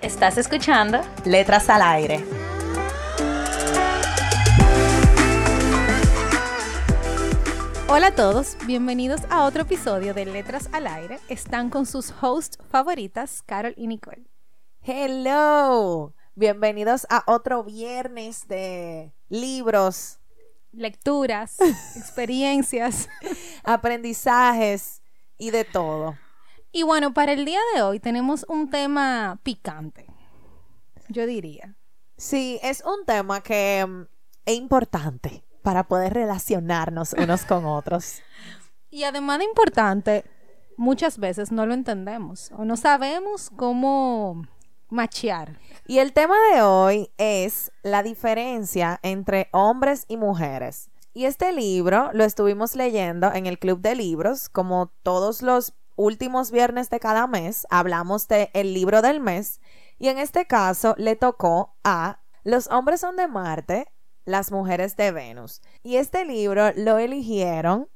Estás escuchando Letras al Aire. Hola a todos, bienvenidos a otro episodio de Letras al Aire. Están con sus hosts favoritas, Carol y Nicole. Hello, bienvenidos a otro viernes de libros, lecturas, experiencias, aprendizajes y de todo. Y bueno, para el día de hoy tenemos un tema picante, yo diría. Sí, es un tema que mm, es importante para poder relacionarnos unos con otros. Y además de importante, muchas veces no lo entendemos o no sabemos cómo machear. Y el tema de hoy es la diferencia entre hombres y mujeres. Y este libro lo estuvimos leyendo en el Club de Libros, como todos los últimos viernes de cada mes, hablamos de el libro del mes, y en este caso le tocó a Los hombres son de Marte, las mujeres de Venus. Y este libro lo eligieron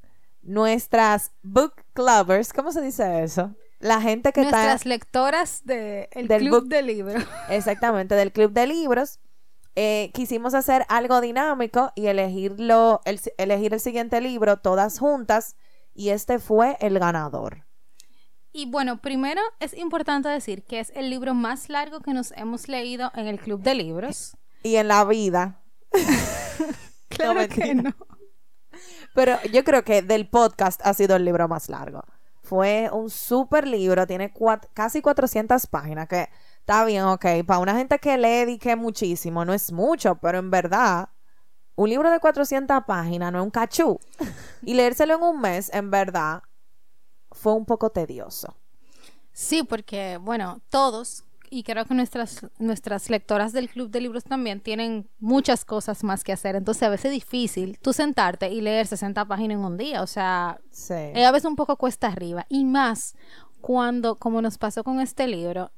nuestras book clubbers, ¿cómo se dice eso? La gente que Nuestras lectoras del club de libros. Exactamente, del club de libros. Eh, quisimos hacer algo dinámico y elegirlo, elegir el siguiente libro todas juntas y este fue el ganador. Y bueno, primero es importante decir que es el libro más largo que nos hemos leído en el club de libros. Y en la vida. claro que no. Pero yo creo que del podcast ha sido el libro más largo. Fue un súper libro, tiene casi 400 páginas, que está bien, ok. Para una gente que lee y que muchísimo, no es mucho, pero en verdad, un libro de 400 páginas no es un cachú. Y leérselo en un mes, en verdad, fue un poco tedioso. Sí, porque, bueno, todos y creo que nuestras, nuestras lectoras del club de libros también tienen muchas cosas más que hacer. Entonces a veces es difícil tú sentarte y leer 60 páginas en un día. O sea, a veces un poco cuesta arriba. Y más cuando, como nos pasó con este libro,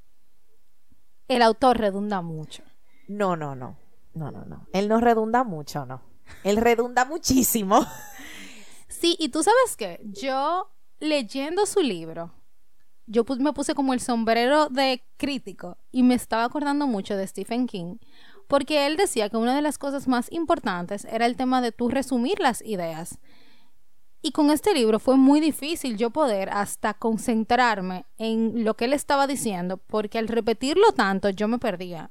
el autor redunda mucho. No, no, no. No, no, no. Él no redunda mucho, no. Él redunda muchísimo. Sí, y tú sabes qué, yo leyendo su libro, yo me puse como el sombrero de crítico y me estaba acordando mucho de Stephen King, porque él decía que una de las cosas más importantes era el tema de tú resumir las ideas. Y con este libro fue muy difícil yo poder hasta concentrarme en lo que él estaba diciendo, porque al repetirlo tanto yo me perdía.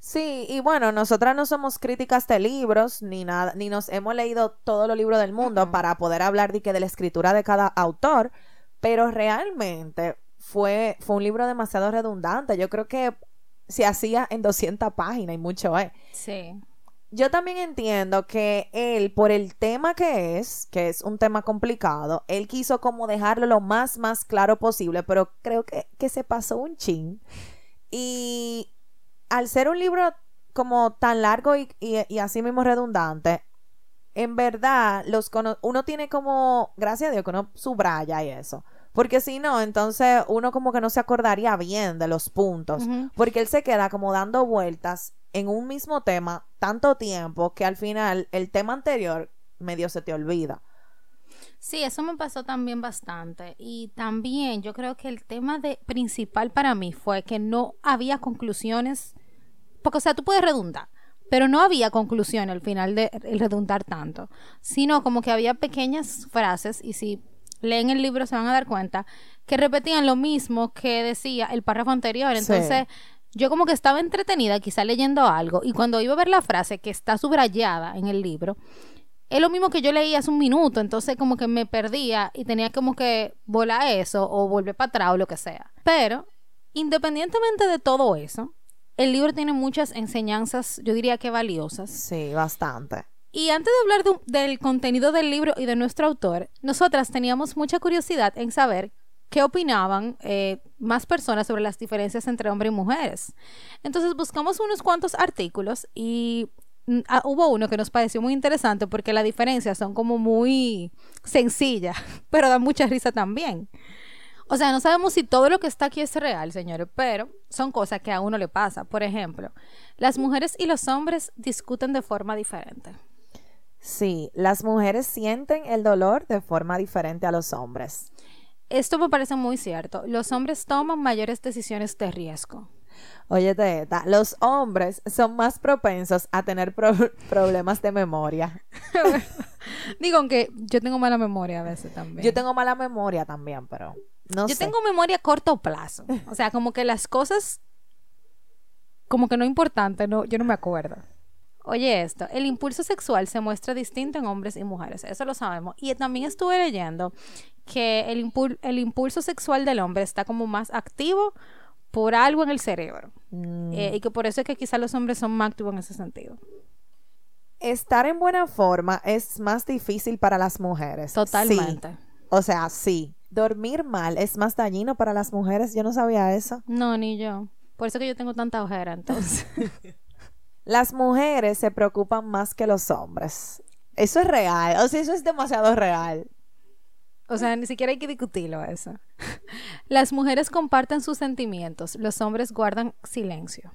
Sí, y bueno, nosotras no somos críticas de libros ni nada, ni nos hemos leído todos los libros del mundo para poder hablar de que de la escritura de cada autor, pero realmente fue, fue un libro demasiado redundante. Yo creo que se hacía en 200 páginas y mucho es. Sí. Yo también entiendo que él, por el tema que es, que es un tema complicado, él quiso como dejarlo lo más, más claro posible, pero creo que, que se pasó un chin. Y al ser un libro como tan largo y, y, así mismo redundante, en verdad, los uno tiene como, gracias a Dios, que uno subraya y eso. Porque si no, entonces uno como que no se acordaría bien de los puntos. Porque él se queda como dando vueltas en un mismo tema tanto tiempo que al final el tema anterior medio se te olvida. Sí, eso me pasó también bastante. Y también yo creo que el tema de, principal para mí fue que no había conclusiones. Porque, o sea, tú puedes redundar, pero no había conclusión al final de redundar tanto. Sino como que había pequeñas frases y si leen el libro se van a dar cuenta que repetían lo mismo que decía el párrafo anterior. Entonces, yo como que estaba entretenida quizá leyendo algo y cuando iba a ver la frase que está subrayada en el libro, es lo mismo que yo leía hace un minuto, entonces como que me perdía y tenía como que volar eso o volver para atrás o lo que sea. Pero, independientemente de todo eso, el libro tiene muchas enseñanzas, yo diría que valiosas. Sí, bastante. Y antes de hablar del contenido del libro y de nuestro autor, nosotras teníamos mucha curiosidad en saber qué opinaban eh, más personas sobre las diferencias entre hombres y mujeres. Entonces buscamos unos cuantos artículos y mm, ah, hubo uno que nos pareció muy interesante porque las diferencias son como muy sencillas, pero da mucha risa también. O sea, no sabemos si todo lo que está aquí es real, señores, pero son cosas que a uno le pasa. Por ejemplo, las mujeres y los hombres discuten de forma diferente. Sí, las mujeres sienten el dolor de forma diferente a los hombres. Esto me parece muy cierto. Los hombres toman mayores decisiones de riesgo. Oye, Teta, los hombres son más propensos a tener pro- problemas de memoria. Digo, aunque yo tengo mala memoria a veces también. Yo tengo mala memoria también, pero no Yo sé. tengo memoria a corto plazo. O sea, como que las cosas, como que no importante, no, yo no me acuerdo. Oye esto, el impulso sexual se muestra distinto en hombres y mujeres, eso lo sabemos. Y también estuve leyendo que el, impul- el impulso sexual del hombre está como más activo por algo en el cerebro. Mm. Eh, y que por eso es que quizás los hombres son más activos en ese sentido. Estar en buena forma es más difícil para las mujeres. Totalmente. Sí. O sea, sí. Dormir mal es más dañino para las mujeres. Yo no sabía eso. No, ni yo. Por eso que yo tengo tanta ojera, entonces. Las mujeres se preocupan más que los hombres. Eso es real. O sea, eso es demasiado real. O sea, ni siquiera hay que discutirlo eso. Las mujeres comparten sus sentimientos, los hombres guardan silencio.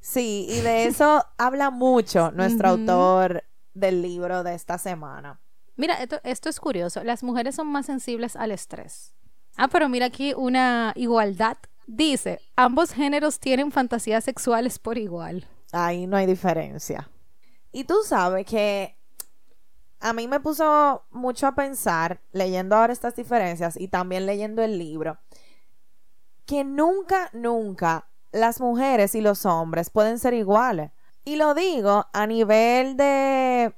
Sí, y de eso habla mucho nuestro autor del libro de esta semana. Mira, esto, esto es curioso. Las mujeres son más sensibles al estrés. Ah, pero mira aquí una igualdad. Dice, ambos géneros tienen fantasías sexuales por igual. Ahí no hay diferencia. Y tú sabes que a mí me puso mucho a pensar, leyendo ahora estas diferencias y también leyendo el libro, que nunca, nunca las mujeres y los hombres pueden ser iguales. Y lo digo a nivel de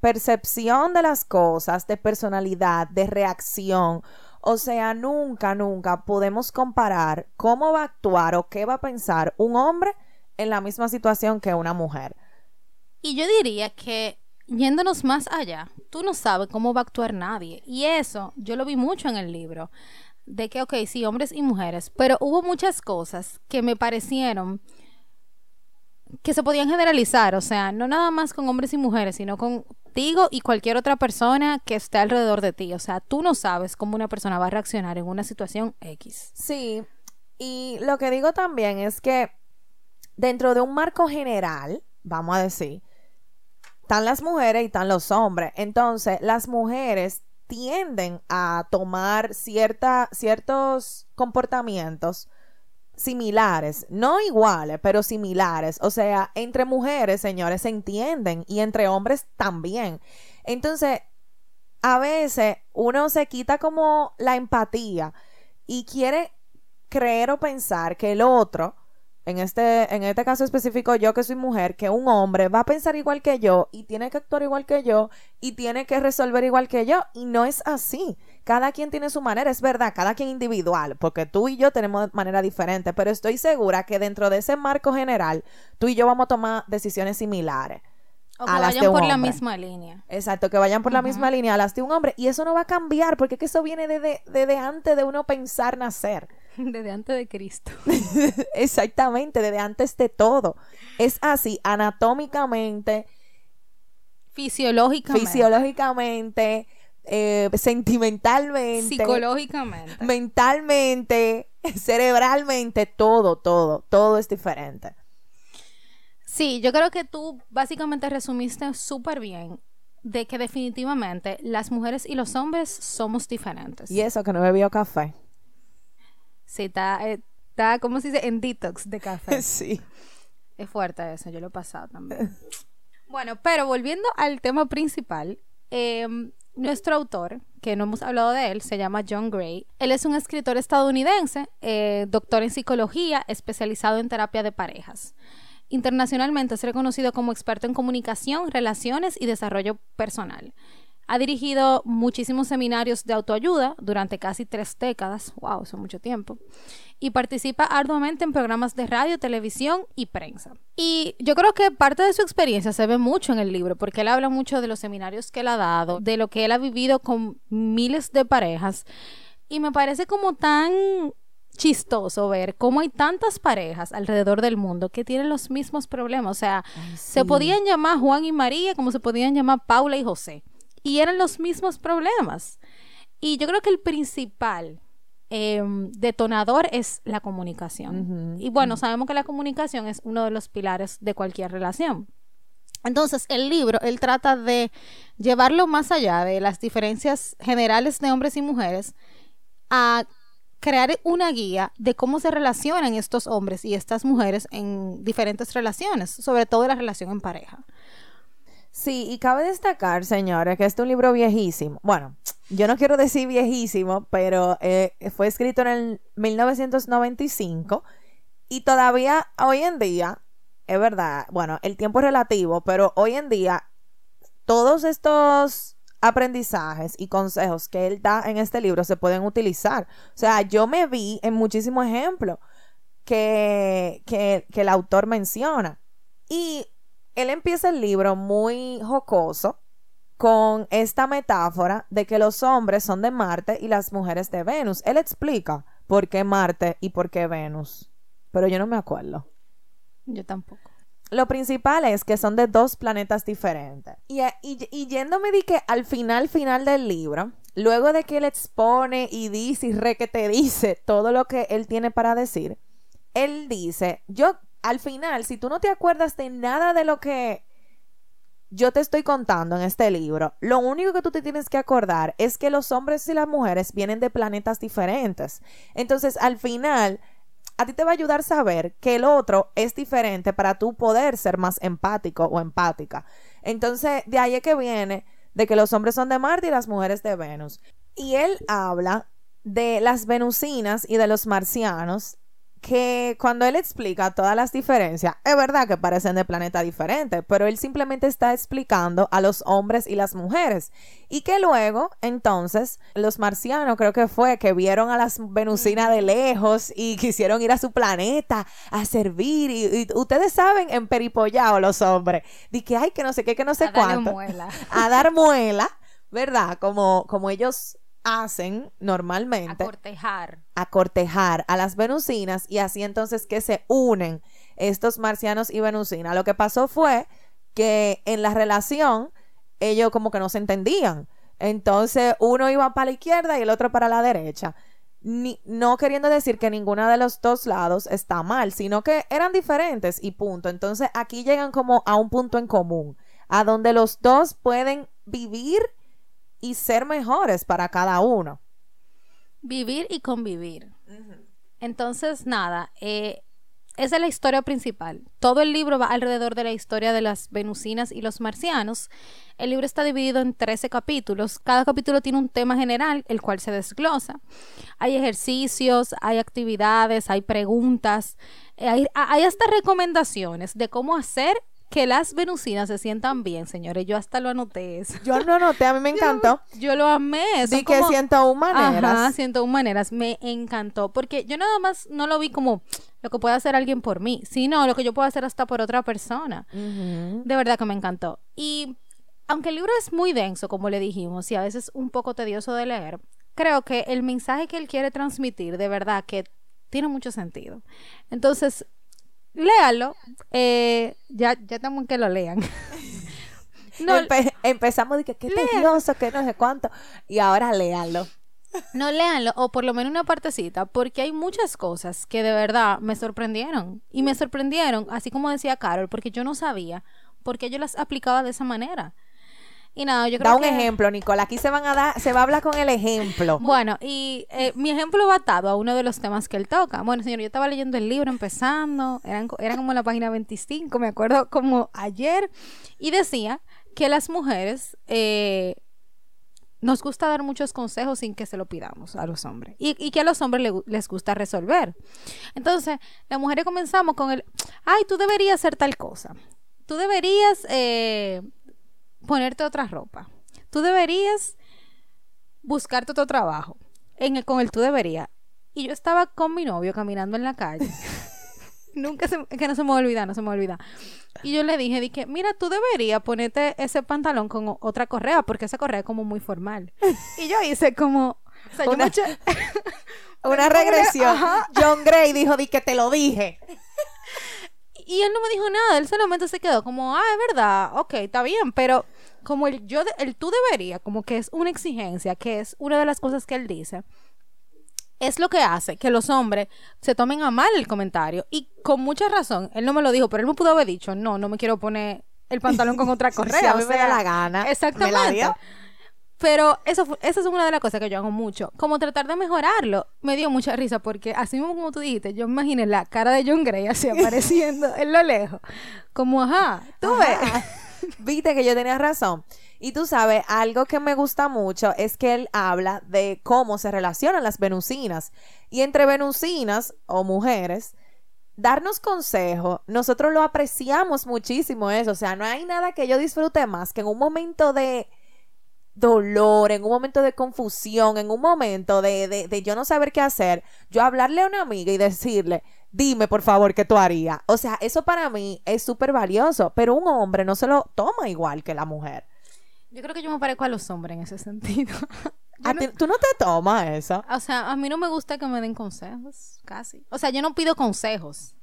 percepción de las cosas, de personalidad, de reacción. O sea, nunca, nunca podemos comparar cómo va a actuar o qué va a pensar un hombre en la misma situación que una mujer. Y yo diría que yéndonos más allá, tú no sabes cómo va a actuar nadie. Y eso yo lo vi mucho en el libro. De que, ok, sí, hombres y mujeres, pero hubo muchas cosas que me parecieron que se podían generalizar, o sea, no nada más con hombres y mujeres, sino y cualquier otra persona que esté alrededor de ti. O sea, tú no sabes cómo una persona va a reaccionar en una situación X. Sí, y lo que digo también es que dentro de un marco general, vamos a decir, están las mujeres y están los hombres. Entonces, las mujeres tienden a tomar cierta, ciertos comportamientos similares, no iguales, pero similares. O sea, entre mujeres, señores, se entienden y entre hombres también. Entonces, a veces uno se quita como la empatía y quiere creer o pensar que el otro, en este, en este caso específico yo que soy mujer, que un hombre va a pensar igual que yo y tiene que actuar igual que yo y tiene que resolver igual que yo y no es así. Cada quien tiene su manera, es verdad, cada quien individual, porque tú y yo tenemos manera diferente, pero estoy segura que dentro de ese marco general, tú y yo vamos a tomar decisiones similares. O A que las vayan de un por la hombre. misma línea. Exacto, que vayan por la misma línea a las de un hombre y eso no va a cambiar porque es que eso viene desde, desde antes de uno pensar nacer. Desde antes de Cristo. Exactamente, desde antes de todo. Es así, anatómicamente, Fisiológicamente. fisiológicamente, eh, sentimentalmente, psicológicamente. mentalmente, cerebralmente, todo, todo, todo es diferente. Sí, yo creo que tú básicamente resumiste súper bien de que definitivamente las mujeres y los hombres somos diferentes. Y eso que no bebió café. Sí, está, eh, está, ¿cómo se dice? En detox de café. Sí. es fuerte eso, yo lo he pasado también. bueno, pero volviendo al tema principal, eh, nuestro autor, que no hemos hablado de él, se llama John Gray. Él es un escritor estadounidense, eh, doctor en psicología, especializado en terapia de parejas. Internacionalmente es reconocido como experto en comunicación, relaciones y desarrollo personal. Ha dirigido muchísimos seminarios de autoayuda durante casi tres décadas, wow, eso es mucho tiempo, y participa arduamente en programas de radio, televisión y prensa. Y yo creo que parte de su experiencia se ve mucho en el libro, porque él habla mucho de los seminarios que él ha dado, de lo que él ha vivido con miles de parejas. Y me parece como tan chistoso ver cómo hay tantas parejas alrededor del mundo que tienen los mismos problemas. O sea, se podían llamar Juan y María como se podían llamar Paula y José. Y eran los mismos problemas. Y yo creo que el principal em, detonador es la comunicación. Y bueno, sabemos que la comunicación es uno de los pilares de cualquier relación. Entonces, el libro, él trata de llevarlo más allá de las diferencias generales de hombres y mujeres a crear una guía de cómo se relacionan estos hombres y estas mujeres en diferentes relaciones, sobre todo la relación en pareja. Sí, y cabe destacar, señores, que este es un libro viejísimo. Bueno, yo no quiero decir viejísimo, pero eh, fue escrito en el 1995 y todavía hoy en día, es verdad, bueno, el tiempo es relativo, pero hoy en día todos estos aprendizajes y consejos que él da en este libro se pueden utilizar. O sea, yo me vi en muchísimos ejemplos que, que, que el autor menciona. Y él empieza el libro muy jocoso con esta metáfora de que los hombres son de Marte y las mujeres de Venus. Él explica por qué Marte y por qué Venus. Pero yo no me acuerdo. Yo tampoco lo principal es que son de dos planetas diferentes. Y, y, yéndome di que al final, final del libro, luego de que él expone y dice y re que te dice todo lo que él tiene para decir, él dice, yo al final, si tú no te acuerdas de nada de lo que yo te estoy contando en este libro, lo único que tú te tienes que acordar es que los hombres y las mujeres vienen de planetas diferentes. Entonces, al final, a ti te va a ayudar saber que el otro es diferente para tú poder ser más empático o empática. Entonces, de ahí es que viene de que los hombres son de Marte y las mujeres de Venus. Y él habla de las venusinas y de los marcianos que cuando él explica todas las diferencias, es verdad que parecen de planeta diferente, pero él simplemente está explicando a los hombres y las mujeres. Y que luego, entonces, los marcianos creo que fue que vieron a las venusinas de lejos y quisieron ir a su planeta a servir. Y, ustedes saben, en peripollado los hombres, de que hay que no sé qué, que no sé a cuánto. muela. A dar muela, ¿verdad? Como, como ellos hacen normalmente. A cortejar. A cortejar a las venusinas y así entonces que se unen estos marcianos y venusinas. Lo que pasó fue que en la relación ellos como que no se entendían. Entonces uno iba para la izquierda y el otro para la derecha. Ni, no queriendo decir que ninguno de los dos lados está mal, sino que eran diferentes y punto. Entonces aquí llegan como a un punto en común, a donde los dos pueden vivir y ser mejores para cada uno. Vivir y convivir. Entonces, nada, eh, esa es la historia principal. Todo el libro va alrededor de la historia de las venusinas y los marcianos. El libro está dividido en 13 capítulos. Cada capítulo tiene un tema general, el cual se desglosa. Hay ejercicios, hay actividades, hay preguntas, eh, hay, hay hasta recomendaciones de cómo hacer que las venusinas se sientan bien, señores. Yo hasta lo anoté eso. Yo lo anoté, a mí me encantó. Yo, lo amé. Di que siento maneras. Ajá, siento maneras. Me encantó. Porque yo nada más no lo vi como lo que puede hacer alguien por mí, sino lo que yo puedo hacer hasta por otra persona. De verdad que me encantó. Y aunque el libro es muy denso, como le dijimos, y a veces un poco tedioso de leer, creo que el mensaje que él quiere transmitir, de verdad que tiene mucho sentido. Entonces, léalo. Eh, ya, ya estamos que lo lean. empezamos de que qué tedioso, que no sé cuánto. Y ahora léalo. No léanlo, o por lo menos una partecita, porque hay muchas cosas que de verdad me sorprendieron. Y me sorprendieron, así como decía Carol, porque yo no sabía por qué yo las aplicaba de esa manera. Y nada, yo creo da un ejemplo, Nicole. Aquí se van a dar, se va a hablar con el ejemplo. Bueno, y eh, mi ejemplo va atado a uno de los temas que él toca. Bueno, señor, yo estaba leyendo el libro empezando, eran, era como la página 25, me acuerdo como ayer, y decía que las mujeres eh, nos gusta dar muchos consejos sin que se lo pidamos a los hombres. Y, que a los hombres les gusta resolver. Entonces, las mujeres comenzamos con el, ay, tú deberías hacer tal cosa. Tú deberías eh, ponerte otra ropa. Tú deberías buscarte otro trabajo. En el, con el tú deberías. Y yo estaba con mi novio caminando en la calle. Nunca se, que no se me olvida, no se me olvida. Y yo le dije, dije, mira, tú deberías ponerte ese pantalón con otra correa, porque esa correa es como muy formal. y yo hice como, O sea, yo Una- me eché- Una regresión. John Gray dijo, di que te lo dije. Y él no me dijo nada, él solamente se quedó como, ah, es verdad, ok, está bien, pero como el yo, de- el tú debería, como que es una exigencia, que es una de las cosas que él dice, es lo que hace que los hombres se tomen a mal el comentario. Y con mucha razón, él no me lo dijo, pero él me pudo haber dicho, no, no me quiero poner el pantalón con otra correa. Si a o mí me da la gana, me la Exactamente. dio. Pero eso fue- esa es una de las cosas que yo hago mucho. Como tratar de mejorarlo. Me dio mucha risa porque así mismo como tú dijiste, yo imaginé la cara de John Gray así apareciendo en lo lejos. Como, ajá, tú ves. Viste que yo tenía razón. Y tú sabes, algo que me gusta mucho es que él habla de cómo se relacionan las venusinas. Y entre venusinas o mujeres, darnos consejo, nosotros lo apreciamos muchísimo eso. O sea, no hay nada que yo disfrute más que en un momento de dolor, en un momento de confusión, en un momento de, de, de yo no saber qué hacer, yo hablarle a una amiga y decirle, dime por favor qué tú harías. O sea, eso para mí es súper valioso, pero un hombre no se lo toma igual que la mujer. Yo creo que yo me parezco a los hombres en ese sentido. Yo A no- ti- tú no te tomas eso. o sea, a mí no me gusta que me den consejos, casi. O sea, yo no pido consejos.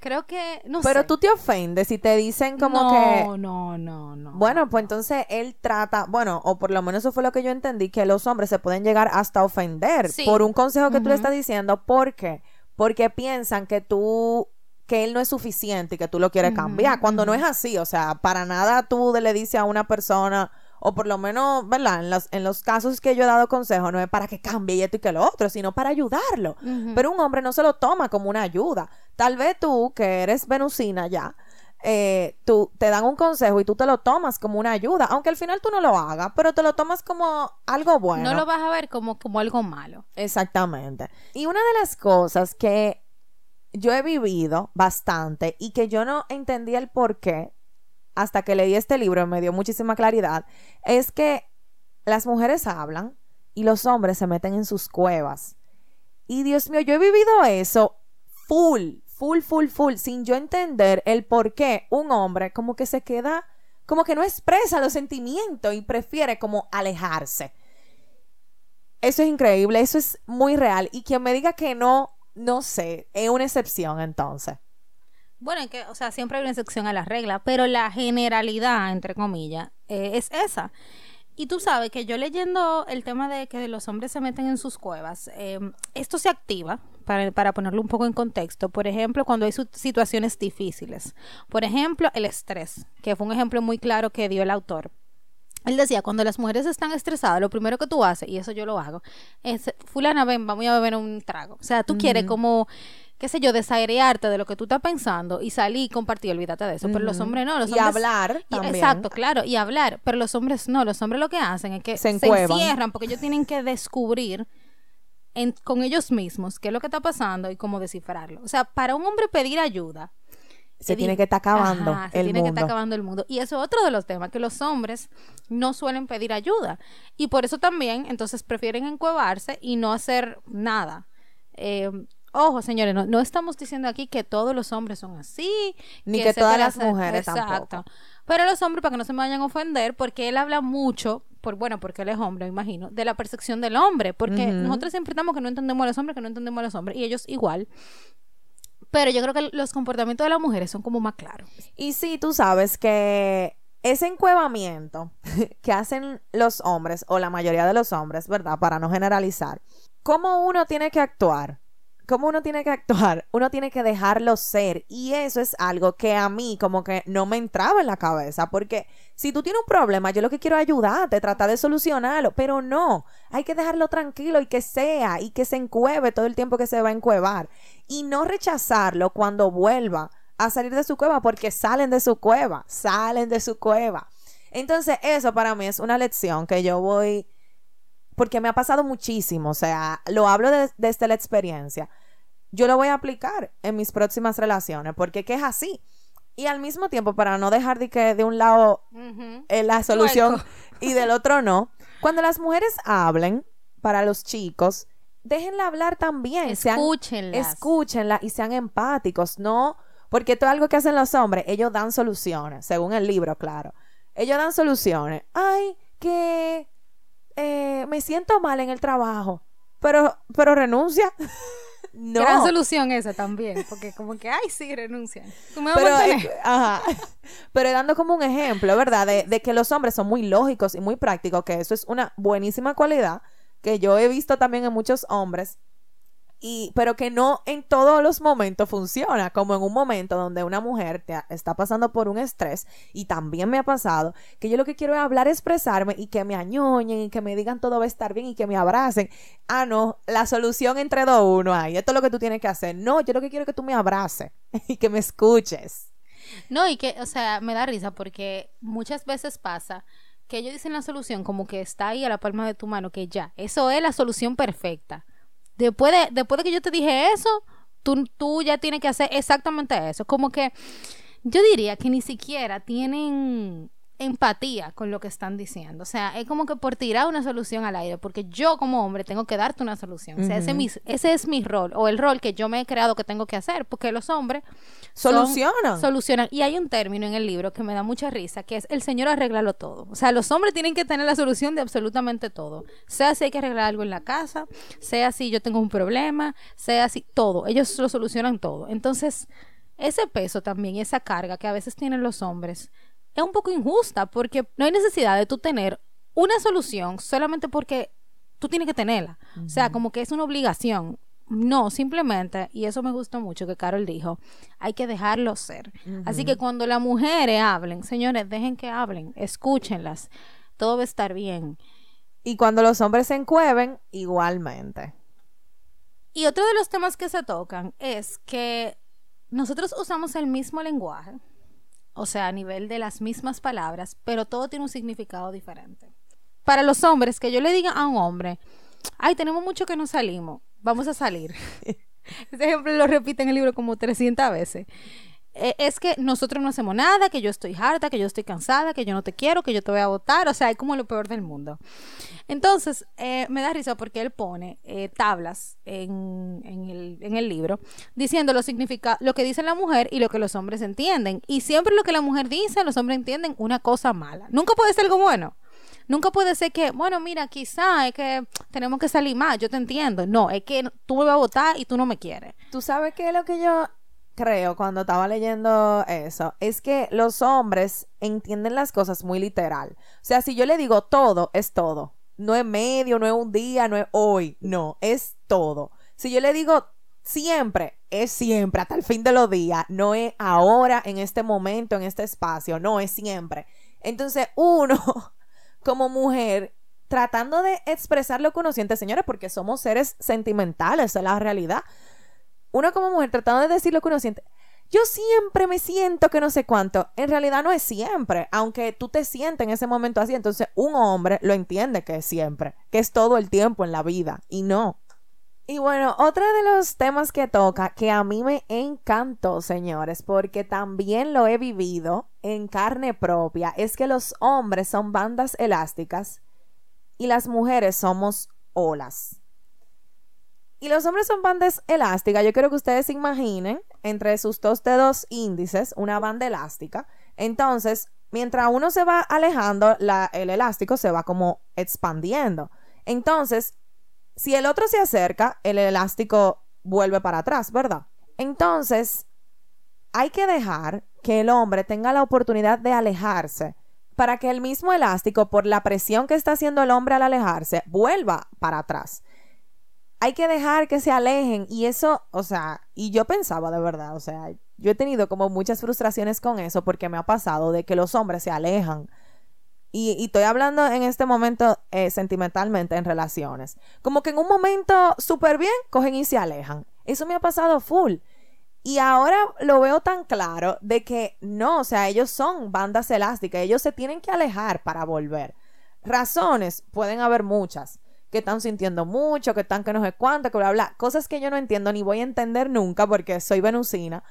Creo que, no Pero sé. tú te ofendes si te dicen como no, que... No, no, no. Bueno, pues entonces él trata, bueno, o por lo menos eso fue lo que yo entendí, que los hombres se pueden llegar hasta ofender Sí. por un consejo que tú le estás diciendo. ¿Por qué? Porque piensan que tú, que él no es suficiente y que tú lo quieres cambiar, cuando no es así. O sea, para nada tú le dices a una persona, o por lo menos, ¿verdad? En los, en los casos que yo he dado consejo, no es para que cambie y esto y que lo otro, sino para ayudarlo. Pero un hombre no se lo toma como una ayuda. Tal vez tú, que eres venusina ya, eh, tú te dan un consejo y tú te lo tomas como una ayuda, aunque al final tú no lo hagas, pero te lo tomas como algo bueno. No lo vas a ver como, como algo malo. Exactamente. Y una de las cosas que yo he vivido bastante y que yo no entendía el por qué hasta que leí este libro me dio muchísima claridad, es que las mujeres hablan y los hombres se meten en sus cuevas. Y Dios mío, yo he vivido eso full, full, full, full, sin yo entender el por qué un hombre como que se queda, como que no expresa los sentimientos y prefiere como alejarse. Eso es increíble, eso es muy real. Y quien me diga que no, no sé, es una excepción entonces. Bueno, que, o sea, siempre hay una excepción a la regla, pero la generalidad, entre comillas, eh, es esa. Y tú sabes que yo leyendo el tema de que los hombres se meten en sus cuevas, eh, esto se activa, para, para ponerlo un poco en contexto, por ejemplo, cuando hay situaciones difíciles. Por ejemplo, el estrés, que fue un ejemplo muy claro que dio el autor. Él decía, cuando las mujeres están estresadas, lo primero que tú haces, y eso yo lo hago, es, fulana, ven, vamos a beber un trago. O sea, tú quieres como, qué sé yo, desairearte de lo que tú estás pensando y salir y compartir, olvídate de eso. Pero los hombres no, los Y hombres... hablar y- también. exacto, claro, y hablar. Pero los hombres no, los hombres lo que hacen es que Se encierran porque ellos tienen que descubrir en- con ellos mismos qué es lo que está pasando y cómo descifrarlo. O sea, para un hombre pedir ayuda, Se que tiene que estar acabando Ajá, se el tiene que mundo. estar acabando el mundo. Y eso es otro de los temas, que los hombres no suelen pedir ayuda. Y por eso también, entonces, prefieren encuevarse y no hacer nada. Eh, ojo, señores, no, no estamos diciendo aquí que todos los hombres son así. Ni que todas las mujeres Exacto. tampoco. Pero los hombres, para que no se me vayan a ofender, porque él habla mucho, por bueno, porque él es hombre, me imagino, de la percepción del hombre. Porque nosotros siempre estamos que no entendemos a los hombres, que no entendemos a los hombres, y ellos igual. Pero yo creo que los comportamientos de las mujeres son como más claros. Y sí, tú sabes que ese encuevamiento que hacen los hombres, o la mayoría de los hombres, ¿verdad? Para no generalizar, ¿cómo uno tiene que actuar? ¿Cómo uno tiene que actuar? Uno tiene que dejarlo ser. Y eso es algo que a mí como que no me entraba en la cabeza. Porque si tú tienes un problema, yo lo que quiero es ayudarte, tratar de solucionarlo. Pero no, hay que dejarlo tranquilo y que sea, y que se encueve todo el tiempo que se va a encuevar. Y no rechazarlo cuando vuelva a salir de su cueva, porque salen de su cueva, salen de su cueva. Entonces, eso para mí es una lección que yo voy porque me ha pasado muchísimo, o sea, lo hablo de- desde la experiencia. Yo lo voy a aplicar en mis próximas relaciones, porque que es así. Y al mismo tiempo, para no dejar de que de un lado eh, la solución y del otro no, cuando las mujeres hablen para los chicos, déjenla hablar también. Escúchenlas. escúchenla y sean empáticos, no, porque es algo que hacen los hombres, ellos dan soluciones, según el libro, claro. Ellos dan soluciones. Ay, que eh, me siento mal en el trabajo, pero, pero renuncia. no. Gran solución esa también, porque como que, ay, sí, renuncian. Tú me vas a Pero, mantener. eh, ajá. Pero dando como un ejemplo, ¿verdad? De, de que los hombres son muy lógicos y muy prácticos, que eso es una buenísima cualidad que yo he visto también en muchos hombres. Y, pero que no en todos los momentos funciona, como en un momento donde una mujer te está pasando por un estrés, y también me ha pasado, que yo lo que quiero es hablar, expresarme y que me añoñen y que me digan todo va a estar bien y que me abracen. Ah, no, la solución entre dos uno hay, esto es lo que tú tienes que hacer. No, yo lo que quiero es que tú me abraces y que me escuches. No, y que, o sea, me da risa porque muchas veces pasa que ellos dicen la solución como que está ahí a la palma de tu mano, que ya, eso es la solución perfecta. Después de, después de que yo te dije eso, tú, tú ya tienes que hacer exactamente eso. Como que yo diría que ni siquiera tienen empatía con lo que están diciendo. O sea, es como que por tirar una solución al aire, porque yo como hombre tengo que darte una solución. O sea, ese, es mi- ese es mi rol, o el rol que yo me he creado que tengo que hacer, porque los hombres son- Solucionan. solucionan. Y hay un término en el libro que me da mucha risa, que es el señor arreglalo todo. O sea, los hombres tienen que tener la solución de absolutamente todo. Sea si hay que arreglar algo en la casa, sea si yo tengo un problema, sea si todo. Ellos lo solucionan todo. Entonces, ese peso también, esa carga que a veces tienen los hombres, es un poco injusta porque no hay necesidad de tú tener una solución solamente porque tú tienes que tenerla. O sea, como que es una obligación. No, simplemente, y eso me gustó mucho que Carol dijo, hay que dejarlo ser. Así que cuando las mujeres hablen, señores, dejen que hablen, escúchenlas, todo va a estar bien. Y cuando los hombres se encueven, igualmente. Y otro de los temas que se tocan es que nosotros usamos el mismo lenguaje, o sea, a nivel de las mismas palabras, pero todo tiene un significado diferente. Para los hombres, que yo le diga a un hombre, ay, tenemos mucho que no salimos, vamos a salir. Ese ejemplo lo repite en el libro como 300 veces. Eh, es que nosotros no hacemos nada, que yo estoy harta, que yo estoy cansada, que yo no te quiero, que yo te voy a votar, o sea, es como lo peor del mundo. Entonces, eh, me da risa porque él pone eh, tablas en, en el, en el libro diciendo lo, significa, lo que dice la mujer y lo que los hombres entienden. Y siempre lo que la mujer dice, los hombres entienden una cosa mala. Nunca puede ser algo bueno. Nunca puede ser que, bueno, mira, quizá es que tenemos que salir más, yo te entiendo. No, es que tú me vas a votar y tú no me quieres. ¿Tú sabes qué es lo que yo creo cuando estaba leyendo eso? Es que los hombres entienden las cosas muy literal. O sea, si yo le digo todo, es todo. No es medio, no es un día, no es hoy. No, es todo. Si yo le digo siempre, es siempre, hasta el fin de los días. No es ahora, en este momento, en este espacio. No, es siempre. Entonces, uno, como mujer, tratando de expresar lo que uno siente, señores, porque somos seres sentimentales, es la realidad uno como mujer tratando de decir lo que uno siente. Yo siempre me siento que no sé cuánto. En realidad no es siempre, aunque tú te sientes en ese momento así. Entonces un hombre lo entiende que es siempre, que es todo el tiempo en la vida y no. Y bueno, otro de los temas que toca, que a mí me encantó, señores, porque también lo he vivido en carne propia, es que los hombres son bandas elásticas y las mujeres somos olas. Y los hombres son bandas elásticas. Yo quiero que ustedes se imaginen entre sus dos dedos índices una banda elástica. Entonces, mientras uno se va alejando, la- el elástico se va como expandiendo. Entonces, si el otro se acerca, el elástico vuelve para atrás, ¿verdad? Entonces, hay que dejar que el hombre tenga la oportunidad de alejarse para que el mismo elástico, por la presión que está haciendo el hombre al alejarse, vuelva para atrás hay que dejar que se alejen y eso, o sea, y yo pensaba de verdad, o sea, yo he tenido como muchas frustraciones con eso porque me ha pasado de que los hombres se alejan. Y, y estoy hablando en este momento eh, sentimentalmente en relaciones. Como que en un momento súper bien, cogen y se alejan. Eso me ha pasado full. Y ahora lo veo tan claro de que no, o sea, ellos son bandas elásticas, ellos se tienen que alejar para volver. Razones pueden haber muchas que están sintiendo mucho, que están que no sé cuánto, que bla, bla. Cosas que yo no entiendo ni voy a entender nunca porque soy venusina.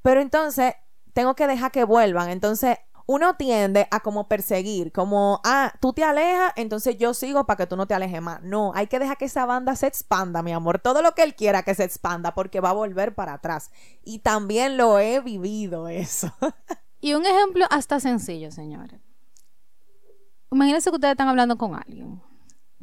Pero entonces tengo que dejar que vuelvan. Entonces uno tiende a como perseguir, como, ah, tú te alejas, entonces yo sigo para que tú no te alejes más. No, hay que dejar que esa banda se expanda, mi amor. Todo lo que él quiera que se expanda porque va a volver para atrás. Y también lo he vivido eso. Y un ejemplo hasta sencillo, señores. Imagínense que ustedes están hablando con alguien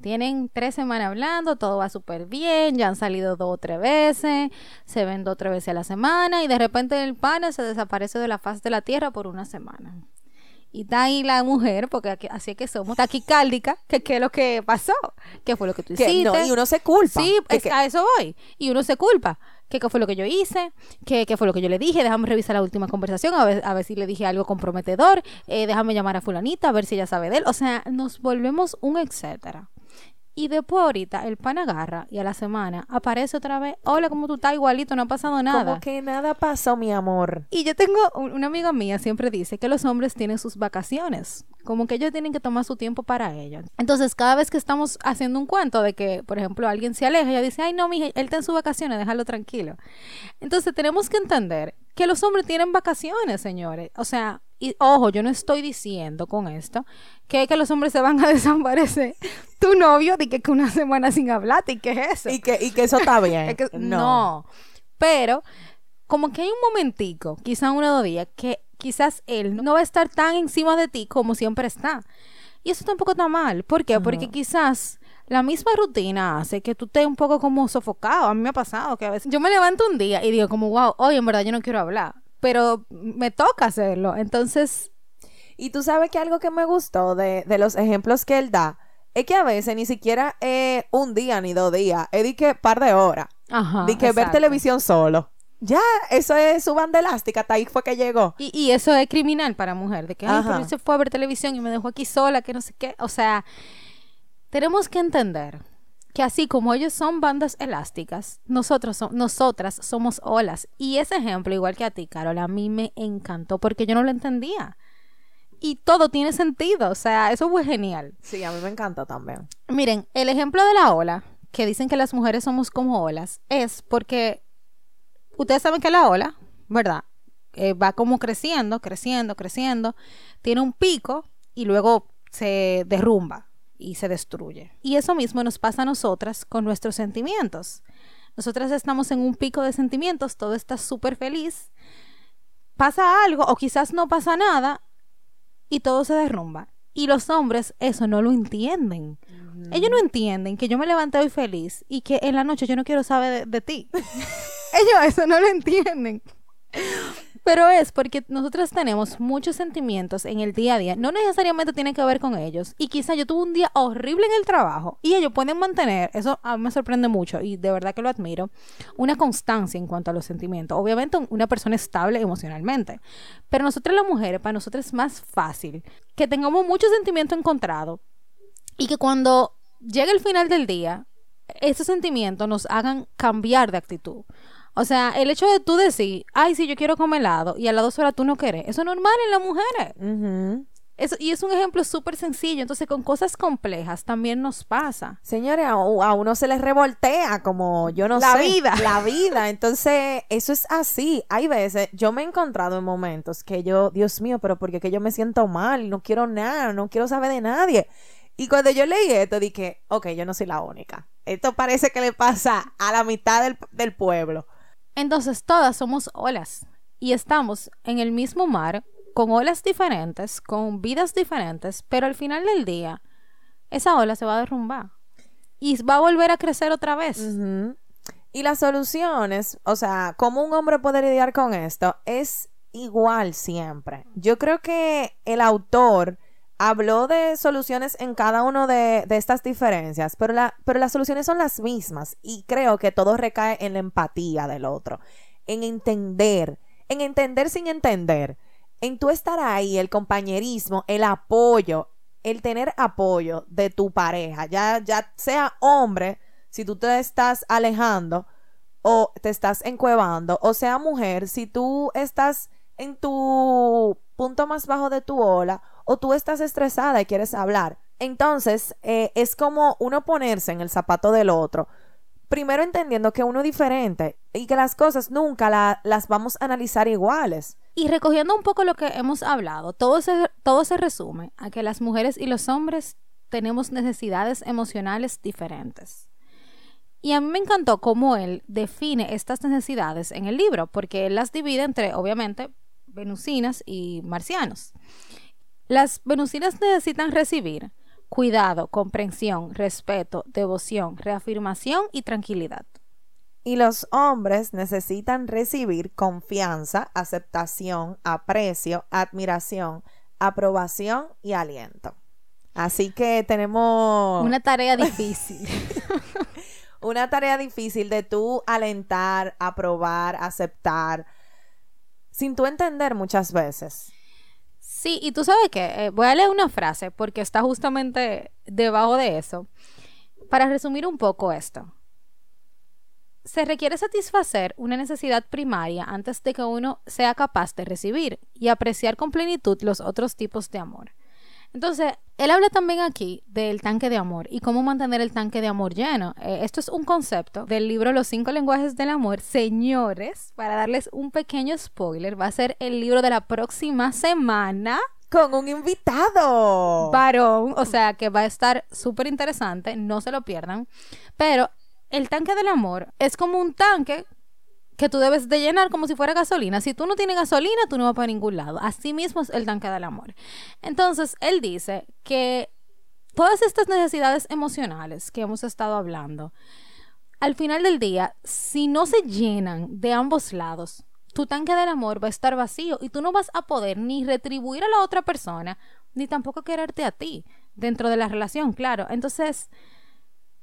Tienen tres semanas hablando, todo va súper bien, ya han salido dos o tres veces, se ven dos o tres veces a la semana y de repente el pana se desaparece de la faz de la tierra por una semana. Y está ahí la mujer, porque aquí- así es que somos, taquicárdica, que qué es lo que pasó, qué fue lo que tú Que hiciste. no, y uno se culpa. Sí, Que- es- que- a eso voy. Y uno se culpa. ¿Qué, qué fue lo que yo hice? ¿Qué, qué fue lo que yo le dije? Déjame revisar la última conversación, a ver, a ver si le dije algo comprometedor. Eh, déjame llamar a fulanita, a ver si ella sabe de él. O sea, nos volvemos un etcétera. Y después ahorita el pan agarra y a la semana aparece otra vez. Hola, ¿cómo tú estás? Igualito, no ha pasado nada. Como que nada pasó, mi amor. Y yo tengo un- una amiga mía siempre dice que los hombres tienen sus vacaciones, como que ellos tienen que tomar su tiempo para ellos. Entonces, cada vez que estamos haciendo un cuento de que, por ejemplo, alguien se aleja, ella dice, ay, no, mija, él está en sus vacaciones, déjalo tranquilo. Entonces, tenemos que entender que los hombres tienen vacaciones, señores. O sea, y ojo, yo no estoy diciendo con esto que, que los hombres se van a desaparecer. Tu novio, di que, que una semana sin hablar, ¿y qué es eso? Y que, y que eso está bien. Es que- no. Pero, como que hay un momentico, quizá uno o dos días, que quizás él no va a estar tan encima de ti como siempre está. Y eso tampoco está mal. ¿Por qué? Porque quizás la misma rutina hace que tú estés un poco como sofocado. A mí me ha pasado que a veces yo me levanto un día y digo como, wow, hoy en verdad yo no quiero hablar. Pero me toca hacerlo. Entonces, Y tú sabes que algo que me gustó de, de los ejemplos que él da es que a veces ni siquiera eh, un día ni dos días, es de que par de horas. ajá. de que ver televisión solo. Ya, eso es su banda elástica, hasta ahí fue que llegó. Y, y eso es criminal para mujer, de que ay, pero se fue a ver televisión y me dejó aquí sola, que no sé qué. O sea, tenemos que entender que así como ellos son bandas elásticas, nosotros so- nosotras somos olas. Y ese ejemplo, igual que a ti, Carol, a mí me encantó porque yo no lo entendía. Y todo tiene sentido, o sea, eso fue genial. Sí, a mí me encanta también. Miren, el ejemplo de la ola, que dicen que las mujeres somos como olas, es porque ustedes saben que la ola, ¿verdad? Eh, va como creciendo, creciendo, creciendo, tiene un pico y luego se derrumba y se destruye. Y eso mismo nos pasa a nosotras con nuestros sentimientos. Nosotras estamos en un pico de sentimientos, todo está súper feliz, pasa algo o quizás no pasa nada y todo se derrumba. Y los hombres eso no lo entienden. Ellos no entienden que yo me levanté hoy feliz y que en la noche yo no quiero saber de, de ti. Ellos eso no lo entienden. Pero es porque nosotros tenemos muchos sentimientos en el día a día. No necesariamente tiene que ver con ellos. Y quizá yo tuve un día horrible en el trabajo y ellos pueden mantener, eso a me sorprende mucho y de verdad que lo admiro, una constancia en cuanto a los sentimientos. Obviamente un- una persona estable emocionalmente. Pero nosotras las mujeres, para nosotros es más fácil que tengamos muchos sentimientos encontrados y que cuando llegue el final del día, esos sentimientos nos hagan cambiar de actitud. O sea, el hecho de tú decir, ay, sí, yo quiero comer helado, y a las dos horas tú no quieres, eso es normal en las mujeres. Eso, y es un ejemplo súper sencillo. Entonces, con cosas complejas también nos pasa. Señores, a, a uno se les revoltea como, yo no La sé. vida. La vida. Entonces, eso es así. Hay veces, yo me he encontrado en momentos que yo, Dios mío, pero porque que yo me siento mal, no quiero nada, no quiero saber de nadie. Y cuando yo leí esto, dije, ok, yo no soy la única. Esto parece que le pasa a la mitad del, del pueblo. Entonces, todas somos olas y estamos en el mismo mar con olas diferentes, con vidas diferentes, pero al final del día, esa ola se va a derrumbar y va a volver a crecer otra vez. Y las soluciones, o sea, cómo un hombre puede lidiar con esto, es igual siempre. Yo creo que el autor habló de soluciones en cada una de, estas diferencias, pero las soluciones son las mismas y creo que todo recae en la empatía del otro, en entender, en entender sin entender, en tú estar ahí, el compañerismo, el apoyo, el tener apoyo de tu pareja, ya, ya sea hombre, si tú te estás alejando o te estás encuevando, o sea mujer, si tú estás en tu punto más bajo de tu ola o tú estás estresada y quieres hablar. Entonces, eh, es como uno ponerse en el zapato del otro. Primero entendiendo que uno es diferente y que las cosas nunca la- las vamos a analizar iguales. Y recogiendo un poco lo que hemos hablado, todo se, todo se resume a que las mujeres y los hombres tenemos necesidades emocionales diferentes. Y a mí me encantó cómo él define estas necesidades en el libro, porque él las divide entre, obviamente, venusinas y marcianos. Las venusinas necesitan recibir cuidado, comprensión, respeto, devoción, reafirmación y tranquilidad. Y los hombres necesitan recibir confianza, aceptación, aprecio, admiración, aprobación y aliento. Así que tenemos... Una tarea difícil. Una tarea difícil de tú alentar, aprobar, aceptar, sin tú entender muchas veces. Sí, y tú sabes que eh, voy a leer una frase porque está justamente debajo de eso. Para resumir un poco esto. Se requiere satisfacer una necesidad primaria antes de que uno sea capaz de recibir y apreciar con plenitud los otros tipos de amor. Entonces, él habla también aquí del tanque de amor y cómo mantener el tanque de amor lleno. Eh, esto es un concepto del libro Los cinco lenguajes del amor. Señores, para darles un pequeño spoiler, va a ser el libro de la próxima semana. Con un invitado. Varón, o sea que va a estar súper interesante, no se lo pierdan. Pero el tanque del amor es como un tanque que tú debes de llenar como si fuera gasolina. Si tú no tienes gasolina, tú no vas para ningún lado. Así mismo es el tanque del amor. Entonces, él dice que todas estas necesidades emocionales que hemos estado hablando, al final del día, si no se llenan de ambos lados, tu tanque del amor va a estar vacío y tú no vas a poder ni retribuir a la otra persona, ni tampoco quererte a ti dentro de la relación, claro. Entonces,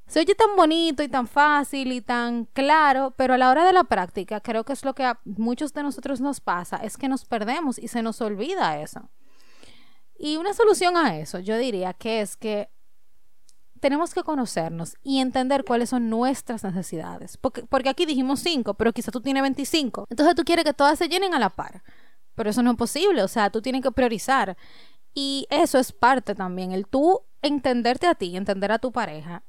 se oye tan bonito y tan fácil y tan claro, pero a la hora de la práctica creo que es lo que a muchos de nosotros nos pasa, es que nos perdemos y se nos olvida eso. Y una solución a eso, yo diría que es que tenemos que conocernos y entender cuáles son nuestras necesidades. Porque, porque aquí dijimos cinco, pero quizá tú tienes 25. Entonces tú quieres que todas se llenen a la par. Pero eso no es posible, o sea, tú tienes que priorizar. Y eso es parte también, el tú entenderte a ti, entender a tu pareja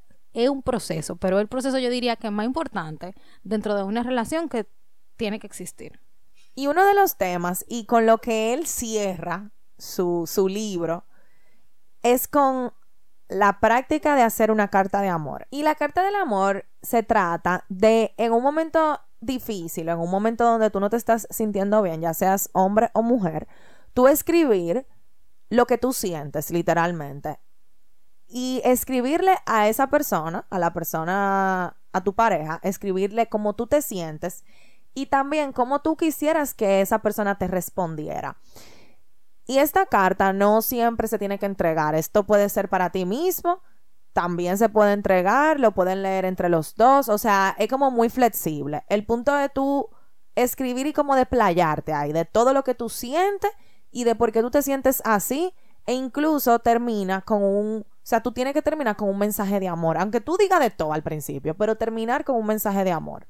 es un proceso, pero el proceso yo diría que es más importante dentro de una relación que tiene que existir. Y uno de los temas, y con lo que él cierra su, su libro, es con la práctica de hacer una carta de amor. Y la carta del amor se trata de, en un momento difícil, en un momento donde tú no te estás sintiendo bien, ya seas hombre o mujer, tú escribir lo que tú sientes, literalmente y escribirle a esa persona, a la persona, a tu pareja, escribirle cómo tú te sientes y también cómo tú quisieras que esa persona te respondiera. Y esta carta no siempre se tiene que entregar. Esto puede ser para ti mismo, también se puede entregar, lo pueden leer entre los dos, o sea, es como muy flexible. El punto de tú escribir y como de playarte ahí, de todo lo que tú sientes y de por qué tú te sientes así, e incluso termina con un sea, tú tienes que terminar con un mensaje de amor, aunque tú digas de todo al principio, pero terminar con un mensaje de amor.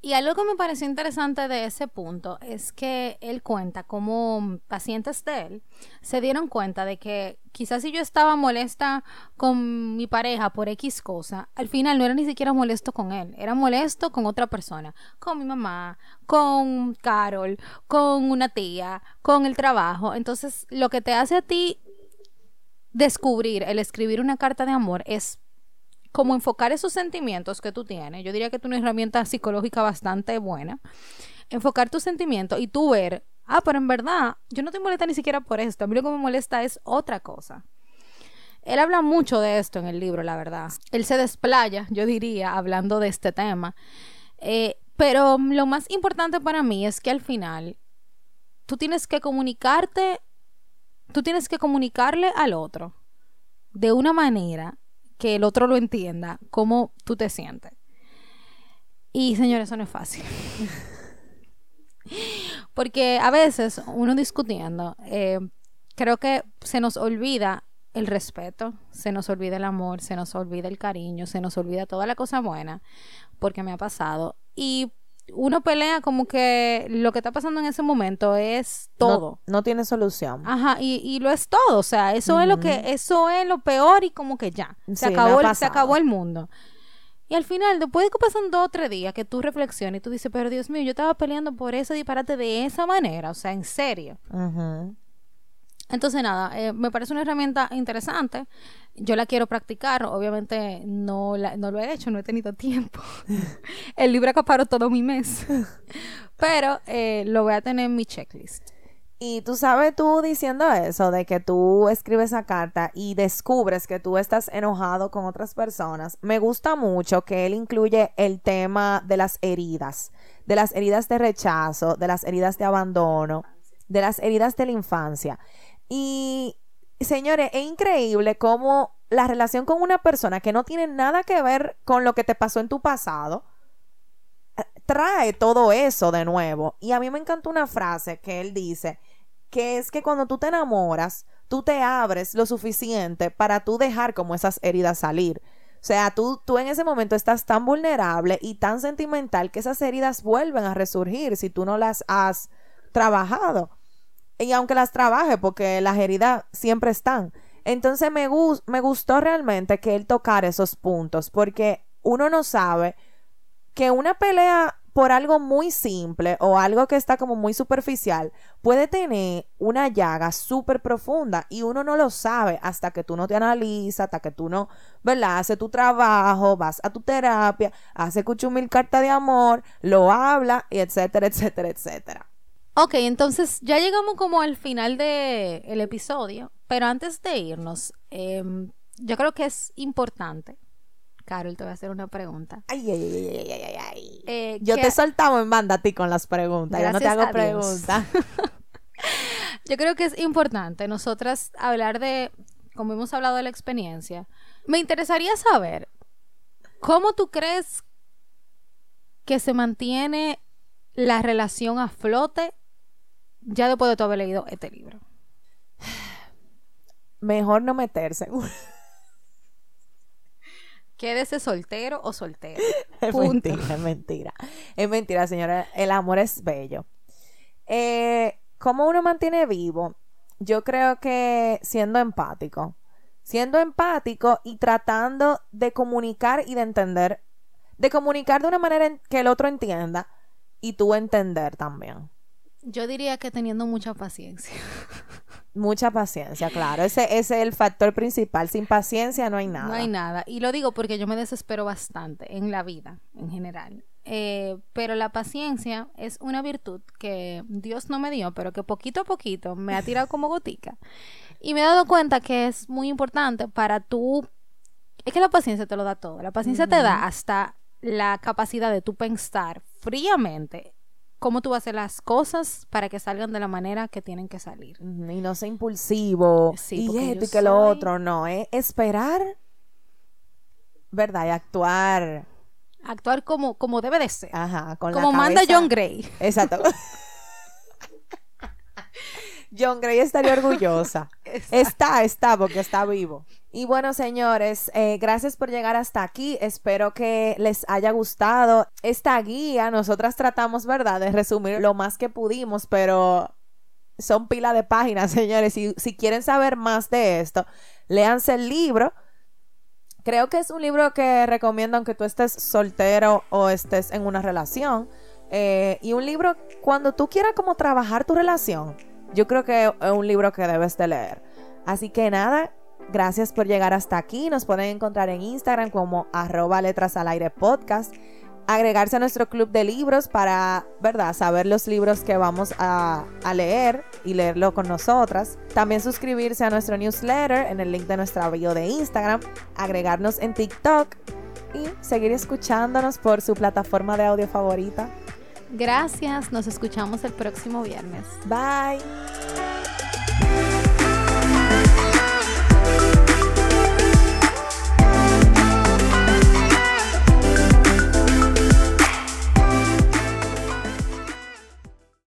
Y algo que me pareció interesante de ese punto es que él cuenta cómo pacientes de él se dieron cuenta de que quizás si yo estaba molesta con mi pareja por X cosa, al final no era ni siquiera molesto con él, era molesto con otra persona, con mi mamá, con Carol, con una tía, con el trabajo. Entonces, lo que te hace a ti descubrir, el escribir una carta de amor es como enfocar esos sentimientos que tú tienes. Yo diría que es una herramienta psicológica bastante buena. Enfocar tus sentimientos y tú ver, ah, pero en verdad, yo no te molesta ni siquiera por esto. A mí lo que me molesta es otra cosa. Él habla mucho de esto en el libro, la verdad. Él se desplaya, yo diría, hablando de este tema. Eh, pero lo más importante para mí es que al final tú tienes que comunicarte tú tienes que comunicarle al otro de una manera que el otro lo entienda cómo tú te sientes. Y señores, eso no es fácil. Porque a veces uno discutiendo, eh, creo que se nos olvida el respeto, se nos olvida el amor, se nos olvida el cariño, se nos olvida toda la cosa buena, porque me ha pasado. Y uno pelea como que lo que está pasando en ese momento es todo. No, tiene solución. Ajá, y, lo es todo. O sea, eso es lo que, eso es lo peor y como que ya. Se acabó, el, se acabó el mundo. Y al final, después de que pasan dos o tres días que tú reflexiones y tú dices, pero Dios mío, yo estaba peleando por ese disparate de esa manera, o sea, en serio. Ajá. Entonces, nada, eh, me parece una herramienta interesante. Yo la quiero practicar. Obviamente no, no lo he hecho, no he tenido tiempo. El libro acaparó todo mi mes. Pero eh, lo voy a tener en mi checklist. Y tú sabes, tú diciendo eso, de que tú escribes esa carta y descubres que tú estás enojado con otras personas, me gusta mucho que él incluye el tema de las heridas, de las heridas de rechazo, de las heridas de abandono, de las heridas de la infancia. Y, señores, es increíble cómo la relación con una persona que no tiene nada que ver con lo que te pasó en tu pasado, eh, trae todo eso de nuevo. Y a mí me encantó una frase que él dice, que es que cuando tú te enamoras, tú te abres lo suficiente para tú dejar como esas heridas salir. O sea, tú, tú en ese momento estás tan vulnerable y tan sentimental que esas heridas vuelven a resurgir si tú no las has trabajado. Y aunque las trabaje, porque las heridas siempre están. Entonces me, me gustó realmente que él tocara esos puntos, porque uno no sabe que una pelea por algo muy simple o algo que está como muy superficial, puede tener una llaga súper profunda y uno no lo sabe hasta que tú no te analizas, hasta que tú no, ¿verdad? Hace tu trabajo, vas a tu terapia, hace cuchumil carta de amor, lo habla, y etcétera, etcétera, etcétera. Ok, entonces ya llegamos como al final del el episodio, pero antes de irnos, em, yo creo que es importante Carol, te voy a hacer una pregunta. Ay, ay, ay, ay, ay, ay. Eh, Yo te soltaba en banda a ti con las preguntas. Yo no te hago preguntas. Yo creo que es importante nosotras hablar de, como hemos hablado de la experiencia, me interesaría saber cómo tú crees que se mantiene la relación a flote ya después de tú haber leído este libro. Mejor no meterse. Quédese soltero o soltero. Es mentira, es mentira. Es mentira, señora. El amor es bello. Eh, ¿Cómo uno mantiene vivo? Yo creo que siendo empático. Siendo empático y tratando de comunicar y de entender. De comunicar de una manera que el otro entienda y tú entender también. Yo diría que teniendo mucha paciencia. Mucha paciencia, claro. Ese, es el factor principal. Sin paciencia no hay nada. No hay nada. Y lo digo porque yo me desespero bastante en la vida en general. Eh, pero la paciencia es una virtud que Dios no me dio, pero que poquito a poquito me ha tirado como gotica. Y me he dado cuenta que es muy importante para tú... Es que la paciencia te lo da todo. La paciencia te da hasta la capacidad de tú pensar fríamente cómo tú vas a hacer las cosas para que salgan de la manera que tienen que salir. Y no sea impulsivo. y esto y que lo otro, no. Es esperar, ¿verdad? Y actuar. Actuar como, como debe de ser. Ajá, con Como manda John Gray. Exacto. John Gray estaría orgullosa. Está, está, porque está vivo. Y bueno, señores, eh, gracias por llegar hasta aquí. Espero que les haya gustado esta guía. Nosotras tratamos, ¿verdad?, de resumir lo más que pudimos, pero son pila de páginas, señores. Y si quieren saber más de esto, léanse el libro. Creo que es un libro que recomiendo aunque tú estés soltero o estés en una relación. Eh, y un libro cuando tú quieras como trabajar tu relación yo creo que es un libro que debes de leer. Así que nada, gracias por llegar hasta aquí. Nos pueden encontrar en Instagram como arroba letras al aire podcast. Agregarse a nuestro club de libros para, ¿verdad?, saber los libros que vamos a, a leer y leerlo con nosotras. También suscribirse a nuestro newsletter en el link de nuestra bio de Instagram. Agregarnos en TikTok y seguir escuchándonos por su plataforma de audio favorita. Gracias, nos escuchamos el próximo viernes. Bye.